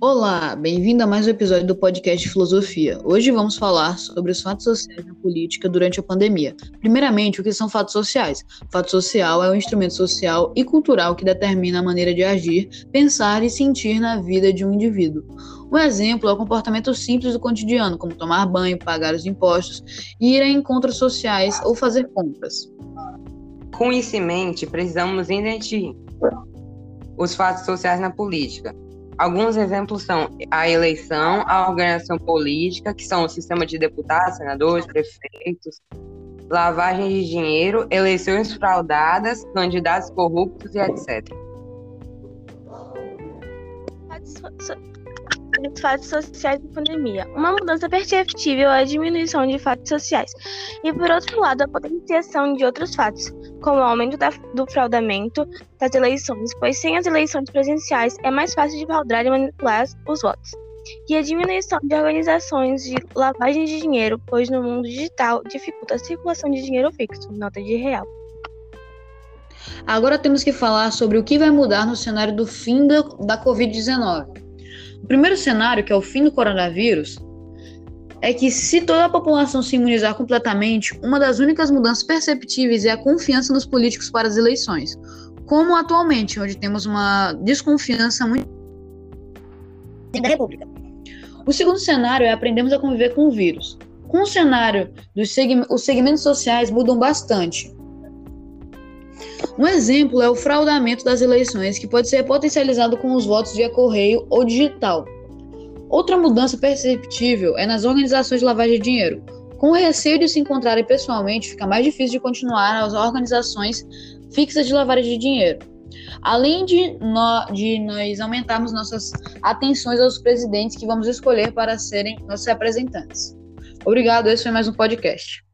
Olá, bem-vindo a mais um episódio do podcast Filosofia. Hoje vamos falar sobre os fatos sociais na política durante a pandemia. Primeiramente, o que são fatos sociais? Fato social é um instrumento social e cultural que determina a maneira de agir, pensar e sentir na vida de um indivíduo. Um exemplo é o comportamento simples do cotidiano, como tomar banho, pagar os impostos, ir a encontros sociais ou fazer compras. Com isso em mente, precisamos identificar os fatos sociais na política Alguns exemplos são a eleição, a organização política, que são o sistema de deputados, senadores, prefeitos, lavagem de dinheiro, eleições fraudadas, candidatos corruptos e etc. Os fatos sociais da pandemia. Uma mudança perceptível é a diminuição de fatos sociais, e por outro lado, a potenciação de outros fatos, como o aumento da, do fraudamento das eleições, pois sem as eleições presenciais é mais fácil de fraudar e manipular os votos. E a diminuição de organizações de lavagem de dinheiro, pois no mundo digital dificulta a circulação de dinheiro fixo, nota de real. Agora temos que falar sobre o que vai mudar no cenário do fim da, da Covid-19. O primeiro cenário, que é o fim do coronavírus, é que se toda a população se imunizar completamente, uma das únicas mudanças perceptíveis é a confiança nos políticos para as eleições, como atualmente, onde temos uma desconfiança muito da República. O segundo cenário é aprendermos a conviver com o vírus. Com o cenário dos os segmentos sociais mudam bastante. Um exemplo é o fraudamento das eleições, que pode ser potencializado com os votos via correio ou digital. Outra mudança perceptível é nas organizações de lavagem de dinheiro. Com o receio de se encontrarem pessoalmente, fica mais difícil de continuar as organizações fixas de lavagem de dinheiro. Além de, no, de nós aumentarmos nossas atenções aos presidentes que vamos escolher para serem nossos representantes. Obrigado, esse foi mais um podcast.